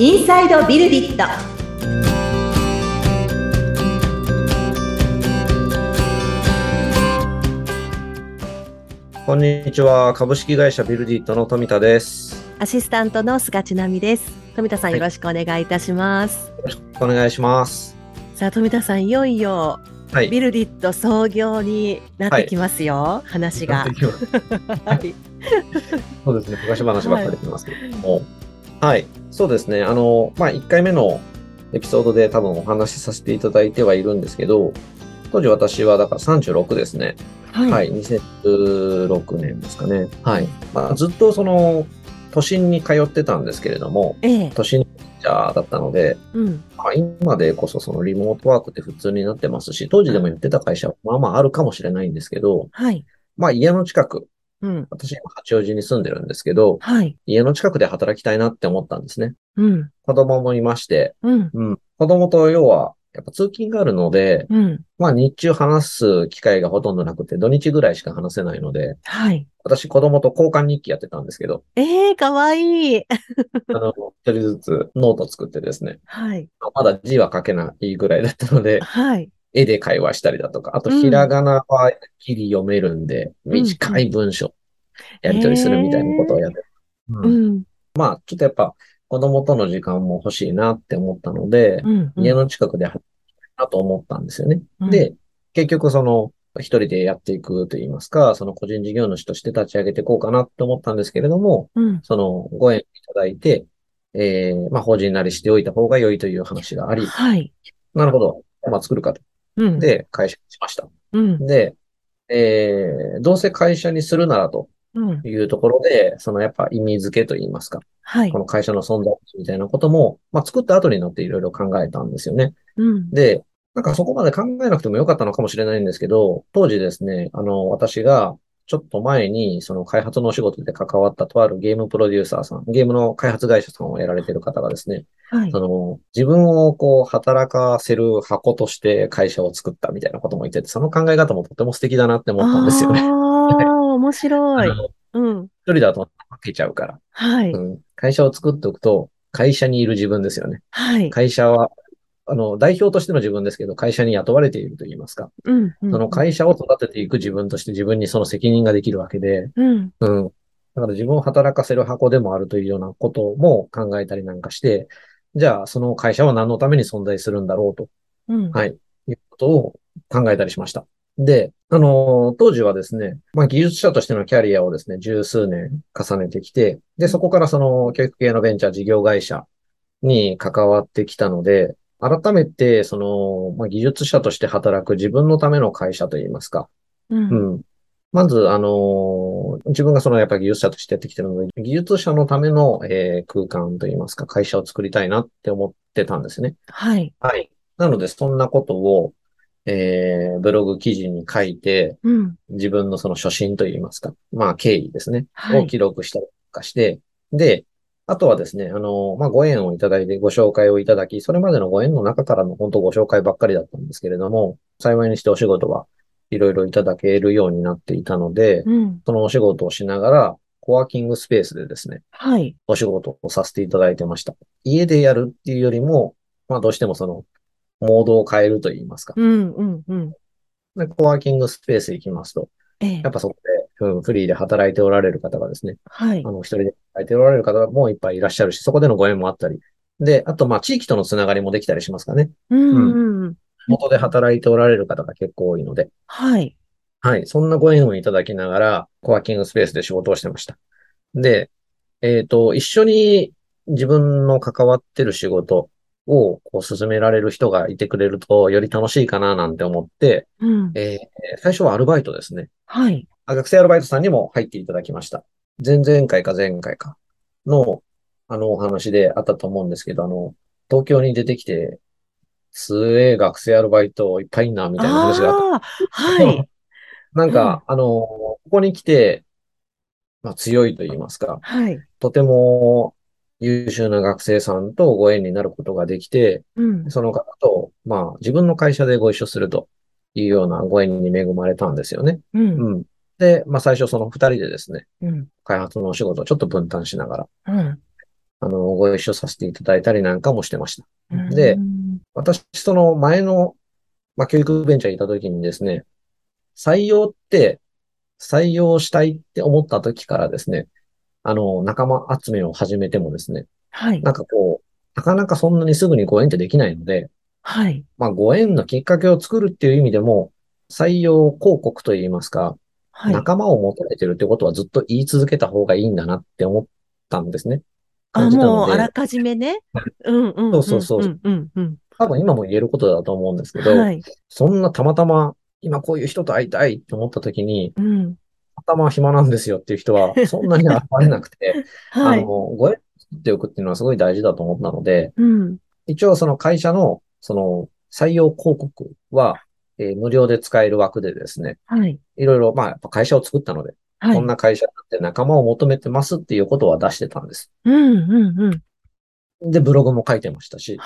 インサイドビルディットこんにちは。株式会社ビルディットの富田です。アシスタントの菅千奈美です富田さんはいよろしくお願いいたします、よろしくお願いします。さあ富田さんいよいよはい。ビルディット創業になってきますよ、話がやっていきますはい そうですね。昔話ばっかり出てますけれども。はい。そうですね。あの、まあ、1回目のエピソードで多分お話しさせていただいてはいるんですけど、当時私はだから36ですね。はいはい。2016年ですかね。はい。まあ、ずっとその、都心に通ってたんですけれども、ええ都心者だったので、うんまあ、今でこそそのリモートワークって普通になってますし、当時でもやってた会社はまあまああるかもしれないんですけど、はいまあ家の近く、うん。私今八王子に住んでるんですけど、はい。家の近くで働きたいなって思ったんですね。うん。子供もいまして、うん。うん。子供と要は、やっぱ通勤があるので、うん。まあ日中話す機会がほとんどなくて、土日ぐらいしか話せないので、はい。私子供と交換日記やってたんですけど、ええかわいい。あの、一人ずつノート作ってですね、はい。まだ字は書けないぐらいだったので、はい絵で会話したりだとか、あとうん。ひらがなはきり読めるんで、ん短い文章やり取りするみたいなことをやって、ううん。ん。まあ、ちょっとやっぱ子供との時間も欲しいなって思ったので、うん。家の近くで働きたいなと思ったんですよね。うん。で、結局その、一人でやっていくといいますか、その個人事業主として立ち上げていこうかなって思ったんですけれども、うん。そのご縁いただいて、えー、まあ法人なりしておいた方が良いという話があり、はい。なるほど。まあ作るかと。うん。で、会社にしました。うん。で、えー、どうせ会社にするならとうん。いうところで、そのやっぱ意味付けといいますか、はい。この会社の存在みたいなことも、まあ作った後になっていろいろ考えたんですよね。うん。で、なんかそこまで考えなくてもよかったのかもしれないんですけど、当時ですね、あの、私がちょっと前にその開発のお仕事で関わったとあるゲームプロデューサーさん、ゲームの開発会社さんをやられている方がですね、はいその自分をこう働かせる箱として会社を作ったみたいなことも言ってて、その考え方もとても素敵だなって思ったんですよね。ああ、面白いうん。一人だと負けちゃうから。はい。うん。会社を作っておくと、会社にいる自分ですよね。はい。会社は、あの、代表としての自分ですけど、会社に雇われていると言いますか。うん。うんその会社を育てていく自分として自分にその責任ができるわけで、うん。うん。だから自分を働かせる箱でもあるというようなことも考えたりなんかして、じゃあその会社は何のために存在するんだろうと、うん。はい、いうことを考えたりしました。で、あのー当時はですね、まあ技術者としてのキャリアをですね、十数年重ねてきて、で、そこからその教育系のベンチャー事業会社に関わってきたので、改めて、その、まあ、技術者として働く自分のための会社といいますか、うん。うん。まず、あのー自分がそのやっぱり技術者としてやってきてるので、技術者のための、えー空間といいますか、会社を作りたいなって思ってたんですね。はい。はい。なので、そんなことを、えーブログ記事に書いて、うん。自分のその初心といいますか、まあ、経緯ですね。はいを記録したりとかして、で、あとはですね、あの、まあ、ご縁をいただいてご紹介をいただき、それまでのご縁の中からの本当ご紹介ばっかりだったんですけれども、幸いにしてお仕事はいろいろいただけるようになっていたので、うん。そのお仕事をしながら、コワーキングスペースでですね、はい。お仕事をさせていただいてました。家でやるっていうよりも、まあどうしてもその、モードを変えると言いますか。うん。うん。うん。で、コワーキングスペース行きますと、ええやっ。ぱそこで、うん、フリーで働いておられる方がですね、はいあ。の、一人で働いておられる方もいっぱいいらっしゃるし、そこでのご縁もあったり。で、あと、まあ、地域とのつながりもできたりしますかね。うん。うん。元で働いておられる方が結構多いので。はい。はい。そんなご縁をいただきながら、コワーキングスペースで仕事をしてました。で、えっと、一緒に自分の関わってる仕事をこう進められる人がいてくれると、より楽しいかななんて思って、うん。えー最初はアルバイトですね。はい。あ学生アルバイトさんにも入っていただきました。前々回か前回かの、あのお話であったと思うんですけど、あの、東京に出てきて、すげえ学生アルバイトいっぱいいんな、みたいな話があった。はい。なんか、あの、ここに来て、まあ、強いと言いますか、はい。とても優秀な学生さんとご縁になることができて、うん。その方と、まあ、自分の会社でご一緒するというようなご縁に恵まれたんですよね。うん。うん。で、まあ、最初その二人でですね、うん。開発のお仕事をちょっと分担しながらうん。あの、ご一緒させていただいたりなんかもしてました。うんで、私、その前の、まあ、教育ベンチャーにいた時にですね、採用って、採用したいって思った時からですね、あの、仲間集めを始めてもですね、はい。なんかこう、なかなかそんなにすぐにご縁ってできないので、はい。まあ、ご縁のきっかけを作るっていう意味でも、採用広告といいますか、はい。仲間を求めてるってことはずっと言い続けた方がいいんだなって思ったんですね。あ、もう、であらかじめね。うんうんうん。そうそうそううんうんうん。多分今も言えることだと思うんですけど、はい。そんなたまたま今こういう人と会いたいって思った時に、うん。頭暇なんですよっていう人は そんなに現れなくて、はい。あの、ご縁を作っておくっていうのはすごい大事だと思ったので、うん。一応その会社のその採用広告は、えー無料で使える枠でですね、はい。いろいろまあやっぱ会社を作ったので、はい。こんな会社だって仲間を求めてますっていうことは出してたんです。うんうんうん。で、ブログも書いてましたし、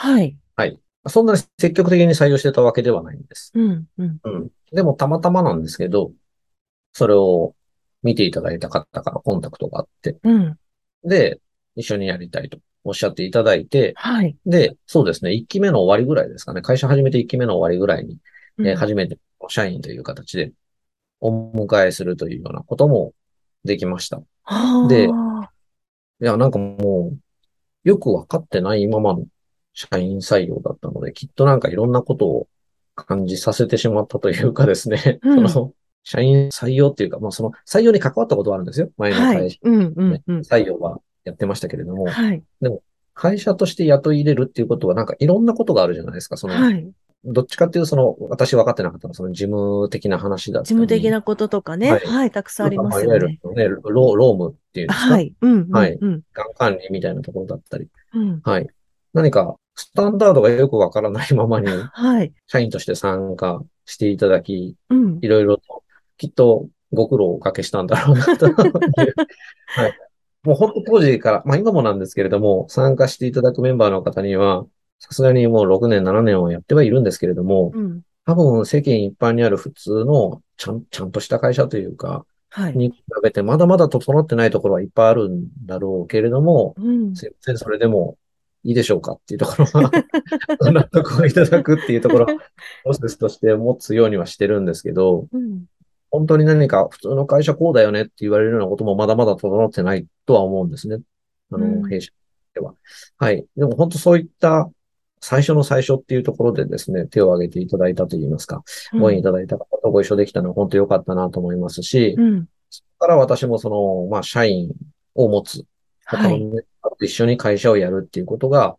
はい。そんなに積極的に採用してたわけではないんです。うんうん。うん。でもたまたまなんですけど、それを見ていただいた方からコンタクトがあって、うん。で、一緒にやりたいとおっしゃっていただいて、はい。で、そうですね、1期目の終わりぐらいですかね、会社始めて1期目の終わりぐらいに、えー初めて社員という形でお迎えするというようなこともできました。でや、なんかもう、よくわかってないままの社員採用だったので、きっとなんかいろんなことを感じさせてしまったというかですね、うん その、社員採用っていうか、まあその採用に関わったことはあるんですよ。前のはい会社。。うんうんうん。採用はやってましたけれども、はい。会社として雇い入れるっていうことはなんかいろんなことがあるじゃないですか。その、はい。どっちかっていうとその、私分かってなかったのはその事務的な話だったり。事務的なこととかね。はいはい。たくさんありますいわゆよね。るね、ロロームっていうんですか？はい。うんうんはいうん。がん管理みたいなところだったり。うん。はい。何か、スタンダードがよくわからないままに、はい。社員として参加していただき、うん。いろいろと、きっとご苦労をおかけしたんだろうなという。はい。もう本当当時から、まあ今もなんですけれども、参加していただくメンバーの方には、さすがにもう6年、7年はやってはいるんですけれども、うん。多分世間一般にある普通の、ちゃん、ちゃんとした会社というか、はい。に比べてまだまだ整ってないところはいっぱいあるんだろうけれども、うん。すいません、それでもいいでしょうかっていうところは、ご 納得をいただくっていうところ、プロセスとして持つようにはしてるんですけど、うん。本当に何か普通の会社こうだよねって言われるようなこともまだまだ整ってないとは思うんですね。あうんの、弊社では。はい。でも本当そういった最初の最初っていうところでですね、手を挙げていただいたといいますか、ご縁いただいた方とご一緒できたのは本当良かったなと思いますし、うん。そこから私もその、まあ、社員を持つ、他はい。のメンバーと一緒に会社をやるっていうことが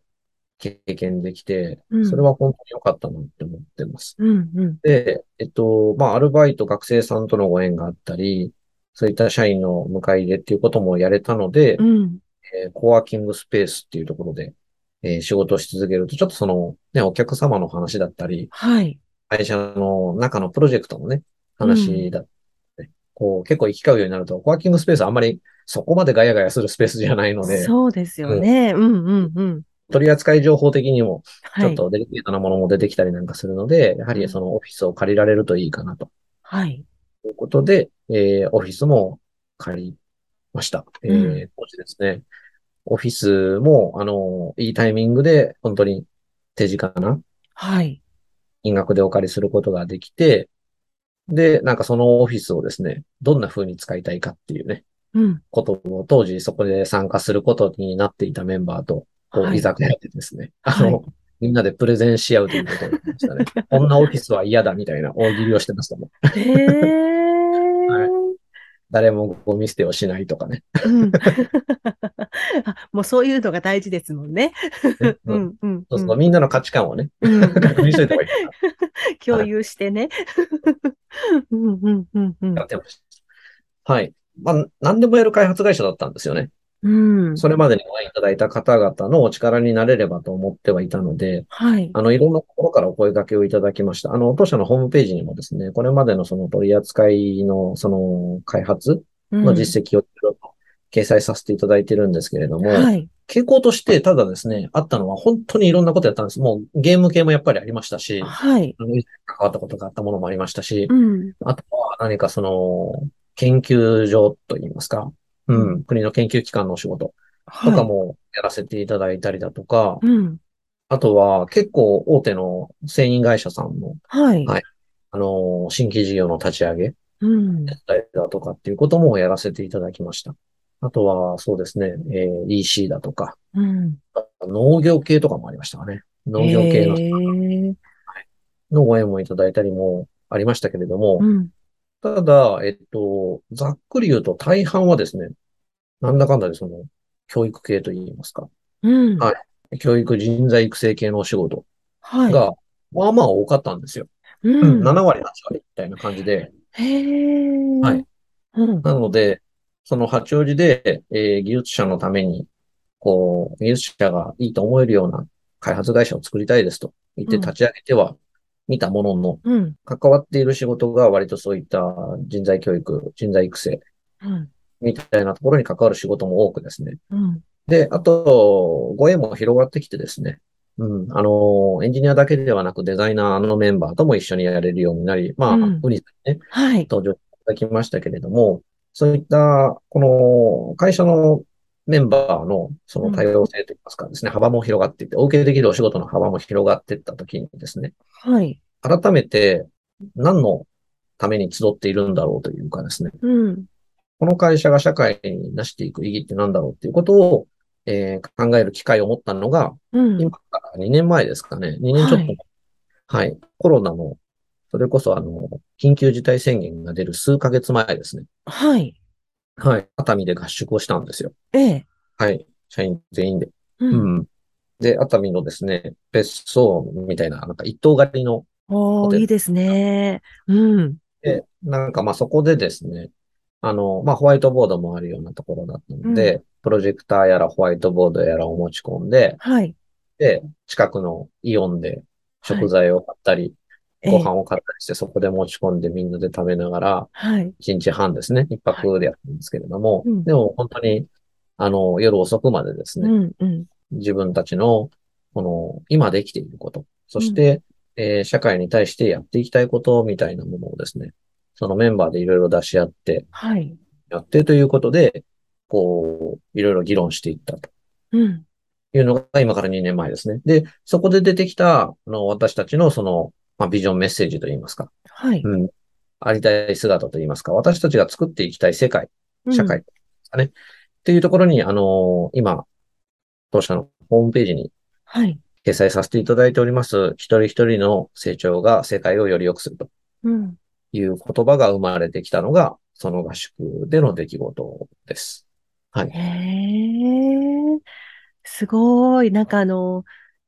経験できて、うんそれは本当に良かったなって思ってます。うんうん。で、えっと、まあ、アルバイト、学生さんとのご縁があったり、そういった社員の迎え入れっていうこともやれたので、うん。えーコワーキングスペースっていうところで、えー仕事をし続けると、ちょっとその、ね、お客様の話だったり、はい。会社の中のプロジェクトのね、話だって、こう、結構行き交うようになると、コワーキングスペースあんまりそこまでガヤガヤするスペースじゃないので、そうですよね。うんうんうん。取扱情報的にも、ちはい。ょっとデリケートなものも出てきたりなんかするので、やはりそのオフィスを借りられるといいかなとはい。いうことで、えーオフィスも借りました。えーうん当時ですね、オフィスも、あの、いいタイミングで、本当に手近なはい。金額でお借りすることができて、で、なんかそのオフィスをですね、どんな風に使いたいかっていうね、うん。ことを当時そこで参加することになっていたメンバーと、こう、はい居酒屋でですね、はいあの、みんなでプレゼンし合うということをやってましたね。こんなオフィスは嫌だみたいな大喜利をしてましたもん。へえ。誰もゴミ捨てをしないとかね。うん。あもうそういうのが大事ですもんね。ううんんうんそうそう、みんなの価値観をね、うん。確認しといた方がいいか 共有してね。うんうんうんうんな。やってました。はい。まあ、何でもやる開発会社だったんですよね。うん。それまでにご覧いただいた方々のお力になれればと思ってはいたので、はい。あの、いろんなところからお声掛けをいただきました。あの、当社のホームページにもですね、これまでのその取り扱いのその開発の実績をいろいろと掲載させていただいてるんですけれども、はい。傾向としてただですね、あったのは本当にいろんなことやったんです。もうゲーム系もやっぱりありましたし、はい。あの関わったことがあったものもありましたし、うん。あとは何かその、研究所といいますか、う、うん国の研究機関のお仕事。はい。とかもやらせていただいたりだとか、うん。あとは結構大手の製品会社さんの、はい。はいあの、新規事業の立ち上げうん。だったりだとかっていうこともやらせていただきました。あとは、そうですね、えー EC だとか、うん。農業系とかもありましたかね。農業系のへーのご縁もいただいたりもありましたけれども、うん。ただ、えっと、ざっくり言うと大半はですね、なんだかんだでその、教育系といいますか、うん。はい教育人材育成系のお仕事はい。が、まあまあ多かったんですよ。うん。7割、8割みたいな感じで。へーはい。うん。なので、その八王子で、えー技術者のために、こう、技術者がいいと思えるような開発会社を作りたいですと言ってうん立ち上げては見たものの、うん。関わっている仕事が割とそういった人材教育、人材育成うん。みたいなところに関わる仕事も多くですね。うん。で、あと、ご縁も広がってきてですね。うん。あの、エンジニアだけではなくデザイナーのメンバーとも一緒にやれるようになり、まあ、うんウニさんにね、はい。登場いただきましたけれども、そういった、この会社のメンバーのその多様性といいますかですね、幅も広がっていって、お受けできるお仕事の幅も広がっていったときにですね、はい。改めて何のために集っているんだろうというかですね、うん。この会社が社会に出していく意義って何だろうっていうことを、えー考える機会を持ったのが、うん。今から2年前ですかね。2年ちょっと。ははいい。コロナの、それこそあの、緊急事態宣言が出る数ヶ月前ですね。はい。はい。熱海で合宿をしたんですよ。ええ。はい。社員全員で。う。うんん。で、熱海のですね、別荘みたいな、なんか一棟借りの、おー、いいですね。うん。で、なんかまあそこでですね、あの、まあホワイトボードもあるようなところだったので、プロジェクターやらホワイトボードやらを持ち込んで、はい。で、近くのイオンで食材を買ったり、ええご飯を買ったりして、そこで持ち込んでみんなで食べながら、はい。1日半ですね、一泊でやったんですけれども、うんでも本当に、あの、夜遅くまでですね、うん。うん。自分たちの、この、今できていること、そして、えー社会に対してやっていきたいことみたいなものをですね、そのメンバーでいろいろ出し合って、はい。やってということで、こう、いろいろ議論していったとうん。いうのが今から2年前ですね。で、そこで出てきた、あの、私たちのその、まあ、ビジョンメッセージといいますか、はい。うん、ありたい姿といいますか、私たちが作っていきたい世界、社会ですかね。っていうところに、あの今、当社のホームページにはい。掲載させていただいております、一人一人の成長が世界をより良くするとうん。いう言葉が生まれてきたのが、その合宿での出来事です。はい。へえ。すごい。なんかあの、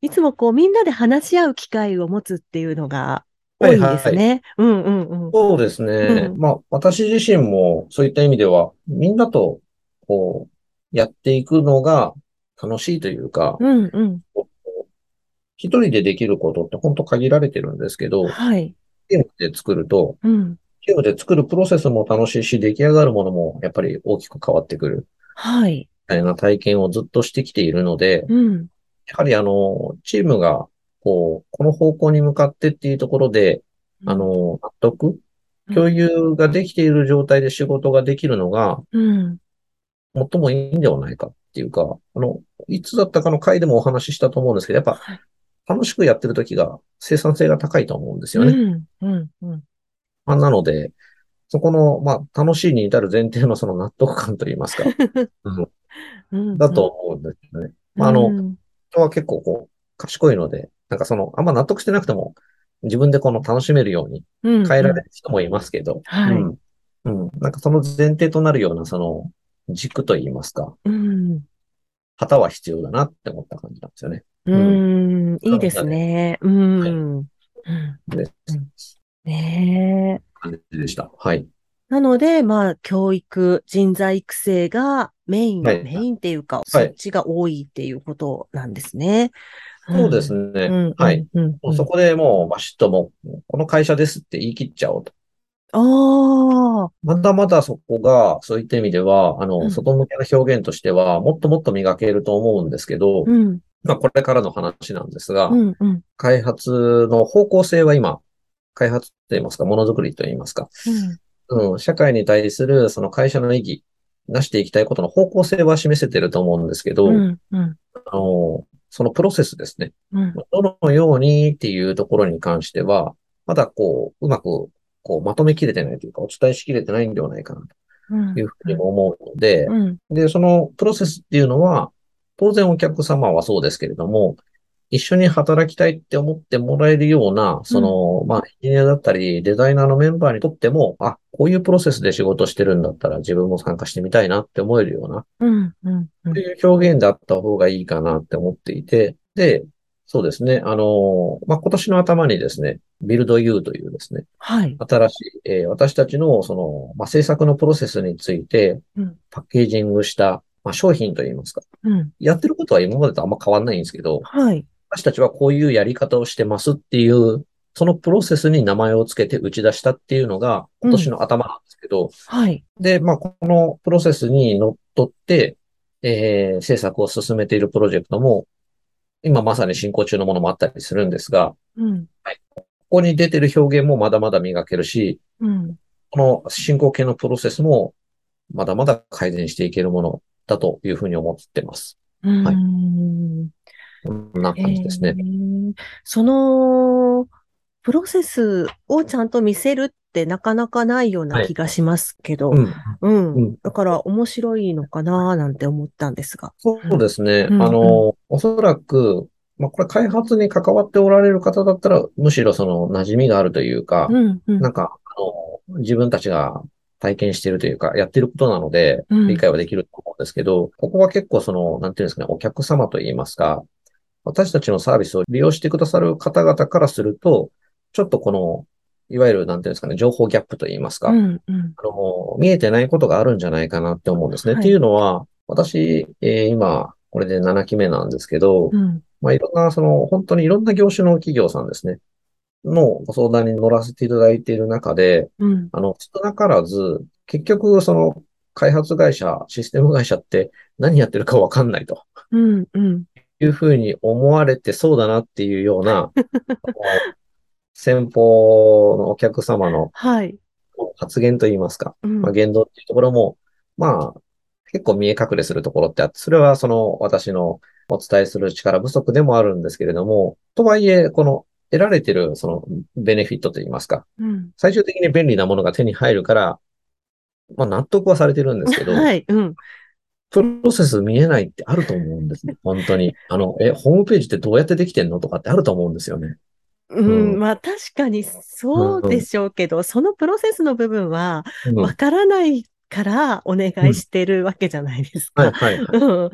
いつもこうみんなで話し合う機会を持つっていうのが多いんですね。うんうんうん。そうですね。うんまあ、私自身もそういった意味では、みんなと、こう、やっていくのが楽しいというか、うんうん。一人でできることって本当限られてるんですけど、はい。ゲームで作ると、うん。ゲームで作るプロセスも楽しいし、出来上がるものもやっぱり大きく変わってくる、はい。みたいな体験をずっとしてきているので、うん。やはりあの、チームが、こう、この方向に向かってっていうところで、あの、納得共有ができている状態で仕事ができるのが、うん。最もいいんではないかっていうか、あの、いつだったかの回でもお話ししたと思うんですけど、やっぱはい楽しくやってる時が生産性が高いと思うんですよね。うん。うん。なので、そこの、まあ、楽しいに至る前提のその納得感といいますか、うんうん。だと思うんですよね。まあ、あの、うん人は結構こう、賢いので、なんかその、あんま納得してなくても、自分でこの楽しめるようにうん。変えられる人もいますけど、はいうん。うん。なんかその前提となるような、その、軸といいますか、うん。旗は必要だなって思った感じなんですよね。うん。いいですね。うん。はいねえ。感じでした。はい。なので、まあ、教育、人材育成がメイン、はいメインっていうか、そっちが多いっていうことなんですね。そうですね。ね。うん。はい。うん。もうそこでもうバシッともう、この会社ですって言い切っちゃおうと。ああ。まだまだそこが、そういった意味では、あの、うん外向けの表現としては、もっともっと磨けると思うんですけど、うん。まあ、これからの話なんですが、うん。うん。開発の方向性は今、開発と言いますか、ものづくりと言いますか、うん、社会に対するその会社の意義出していきたいことの方向性は示せてると思うんですけど、うん、うん、あの、そのプロセスですね。うん、どのようにっていうところに関しては、まだこう、うまく、こう、まとめきれてないというか、お伝えしきれてないんではないかなうん。というふうにも思うので、うん、で、そのプロセスっていうのは、当然お客様はそうですけれども、一緒に働きたいって思ってもらえるような、その、まあ、エンジニアだったり、デザイナーのメンバーにとっても、あ、こういうプロセスで仕事してるんだったら自分も参加してみたいなって思えるような、うん、うん、うんという表現であった方がいいかなって思っていて、で、そうですね、あの、まあ、今年の頭にですね、Build You というですね、はい。新しい、えー私たちの、その、まあ、制作のプロセスについてうん、パッケージングした、まあ、商品といいますか、うん、やってることは今までとあんま変わんないんですけど、はい。私たちはこういうやり方をしてますっていう、そのプロセスに名前をつけて打ち出したっていうのが今年の頭なんですけど、はい。で、まあ、このプロセスにのっとって、えー制作を進めているプロジェクトも、今まさに進行中のものもあったりするんですが、うん、ここに出てる表現もまだまだ磨けるし、うん、この進行形のプロセスもまだまだ改善していけるものだというふうに思ってます。うーん。こんな感じですね。えーその、プロセスをちゃんと見せるってなかなかないような気がしますけど、うん。うん。うんだから面白いのかななんて思ったんですが。そうですね。うんあの、おそらく、まあ、これ開発に関わっておられる方だったら、むしろその馴染みがあるというか、うん、うんなんか、あの、自分たちが体験しているというか、やってることなので、うん理解はできると思うんですけど、ここは結構その、なんていうんですかね、お客様といいますか、私たちのサービスを利用してくださる方々からすると、ちょっとこの、いわゆる、なんていうんですかね、情報ギャップといいますか、うん、うん。あの、見えてないことがあるんじゃないかなって思うんですね。はいっていうのは、私、えー今、これで7期目なんですけど、うん、まあ、いろんな、その、本当にいろんな業種の企業さんですね、のご相談に乗らせていただいている中で、うん、あの、少なからず、結局、その、開発会社、システム会社って何やってるかわかんないとうん、うん。いうふうに思われてそうだなっていうような、先方のお客様のはい。発言といいますか、うんまあ、言動っていうところも、まあ、結構見え隠れするところってあって、それはその私のお伝えする力不足でもあるんですけれども、とはいえ、この得られてるそのベネフィットといいますか、うん。最終的に便利なものが手に入るから、まあ納得はされてるんですけど、はい。うん。プロセス見えないってあると思うんですね。本当に。あの、え、ホームページってどうやってできてんのとかってあると思うんですよね。うん、うんまあ確かにそうでしょうけど、そのプロセスの部分はうん。わからないからお願いしてるわけじゃないですはいか。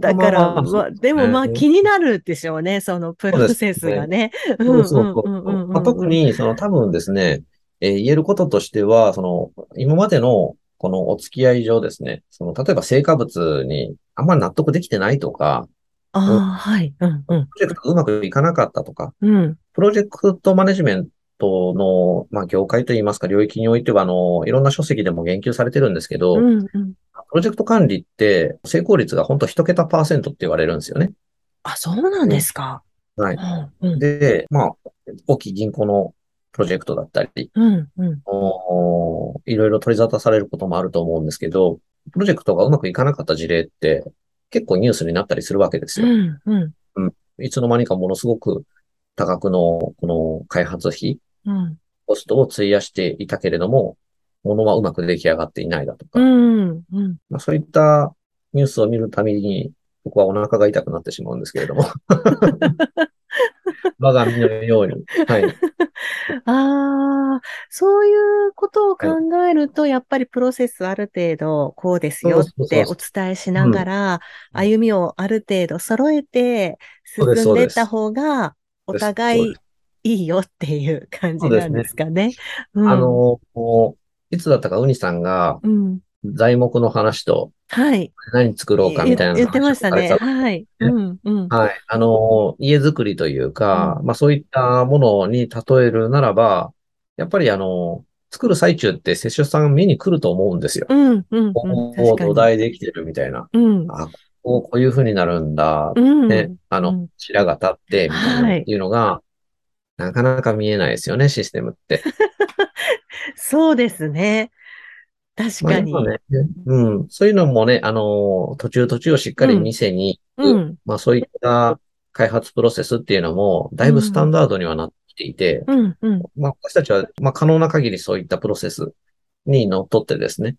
だから、まあまあ、でもまあね気になるでしょうね、そのプロセスがね。特に、その多分ですね、えー言えることとしては、その、今までのこのお付き合い上ですね、その、例えば成果物にあんまり納得できてないとか、ああ、はい。うんうん。プロジェクトがうまくいかなかったとか、うん。プロジェクトマネジメントの、まあ、業界といいますか、領域においては、あの、いろんな書籍でも言及されてるんですけど、うんうん。プロジェクト管理って成功率が本当一桁パーセントって言われるんですよね。あ、そうなんですか。はい。うんうん。で、まあ、大きい銀行のプロジェクトだったり、うんうん。おーいろいろ取り沙汰されることもあると思うんですけど、プロジェクトがうまくいかなかった事例って結構ニュースになったりするわけですうよ。んうん。いつの間にかものすごく多額のこの開発費、うん。コストを費やしていたけれども、ものはうまく出来上がっていないだとか、うんうん。まあ、そういったニュースを見るたびに、僕はお腹が痛くなってしまうんですけれども。我が身のように。はい。ああ、そういうことを考えると、やっぱりプロセスある程度こうですよってお伝えしながら、うん歩みをある程度揃えて進んでいった方が、お互いいいよっていう感じなんですかね。うんあの、いつだったかウニさんがうん。材木の話とはい。何作ろうかみたいな言ってましたね。はい。うん、うん。たはい。あの、家づくりというか、うまあそういったものに例えるならば、やっぱりあの、作る最中って接種さん見に来ると思うんですよ。うん、うん、うん。こう確かに。土台できてるみたいな。うん。あ、こうこういう風になるんだ。うん。ね、あのうん、白が立って、みたいな、はいっていうのが、なかなか見えないですよね、システムって。そうですね。確かに。まあね、うん。そういうのもね、あの、途中途中をしっかり店に、うん。まあそういった開発プロセスっていうのも、だいぶスタンダードにはなってきていて、うん、うん。まあ私たちは、まあ可能な限りそういったプロセスにのっとってですね、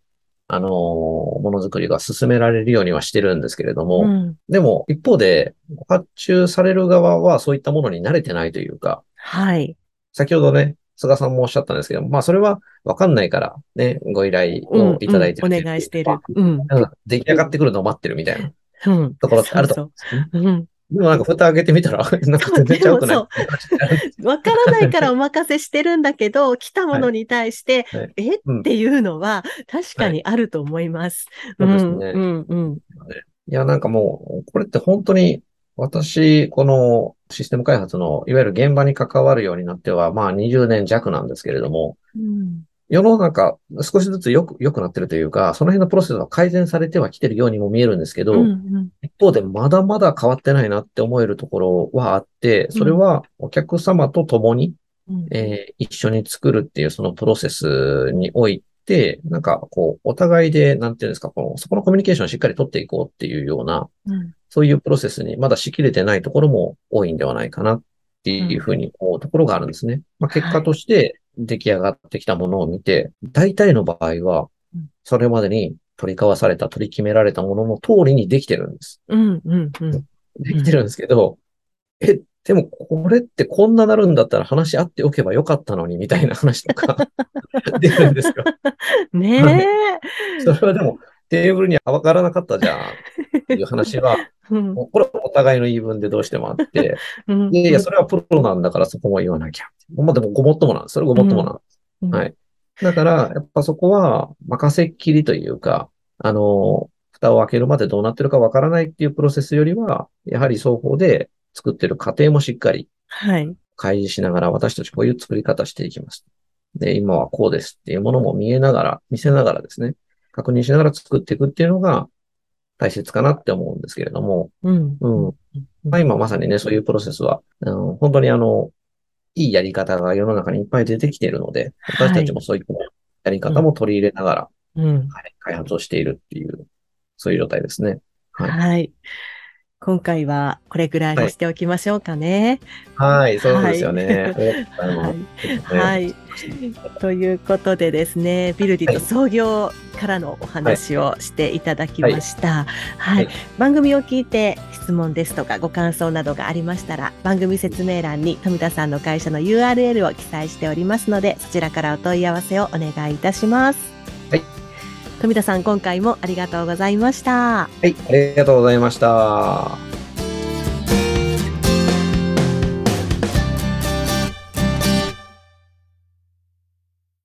あのものづくりが進められるようにはしてるんですけれども、うん、でも一方で、発注される側はそういったものに慣れてないというか、はい。先ほどね、菅さんもおっしゃったんですけど、まあそれはわかんないからね、ご依頼をいただいてる、うんうん、お願いしてる。うん。出来上がってくるのを待ってるみたいな。うん。ところってあると思うんです、ね。うん。でもなんか蓋開けてみたら、なんか全然ちゃうくない？わからないからお任せしてるんだけど、来たものに対して、はいはい、え、うん、っていうのは確かにあると思います。はい、そうですね。うん、うん。いや、なんかもう、これって本当に私、このシステム開発の、いわゆる現場に関わるようになっては、まあ20年弱なんですけれども、うん、世の中少しずつ良く、良くなってるというか、その辺のプロセスは改善されてはきてるようにも見えるんですけど、うんうん、一方でまだまだ変わってないなって思えるところはあって、それはお客様と共に、うん、えー、一緒に作るっていうそのプロセスにおいて、なんかこう、お互いで、なんていうんですか、この、そこのコミュニケーションをしっかり取っていこうっていうような、うんそういうプロセスにまだしきれてないところも多いんではないかなっていうふうに思うところがあるんですね。まあ、結果として出来上がってきたものを見て、大体の場合は、それまでに取り交わされた、取り決められたものの通りにできてるんです。うんうんうん、できてるんですけど、え、でもこれってこんななるんだったら話し合っておけばよかったのにみたいな話とか 出るんですよ。ねえ。それはでもテーブルには分からなかったじゃんっていう話は、うん、これはお互いの言い分でどうしてもあって、うん、いやいや、それはプロなんだからそこも言わなきゃ。まあでもごもっともなんです。それごもっともなんです。うん、はい。だから、やっぱそこは任せっきりというか、あの、蓋を開けるまでどうなってるか分からないっていうプロセスよりは、やはり双方で作ってる過程もしっかり、はい。開示しながら私たちこういう作り方していきます。で、今はこうですっていうものも見えながら、見せながらですね、確認しながら作っていくっていうのが大切かなって思うんですけれども、うん。うん。まあ、今まさにね、そういうプロセスは、うん、本当にあの、いいやり方が世の中にいっぱい出てきているので、私たちもそういったやり方も取り入れながら、うん、はい、開発をしているっていう、そういう状態ですね。はい。はい今回はこれぐらいにしておきましょうかね。はい、はい、そうですよね。はい、はい、ということでですね、ビルディと創業からのお話をしていただきました。はい、番組を聞いて質問ですとかご感想などがありましたら、番組説明欄に富田さんの会社の URL を記載しておりますので、そちらからお問い合わせをお願いいたします。富田さん、今回もありがとうございました。はい、ありがとうございました。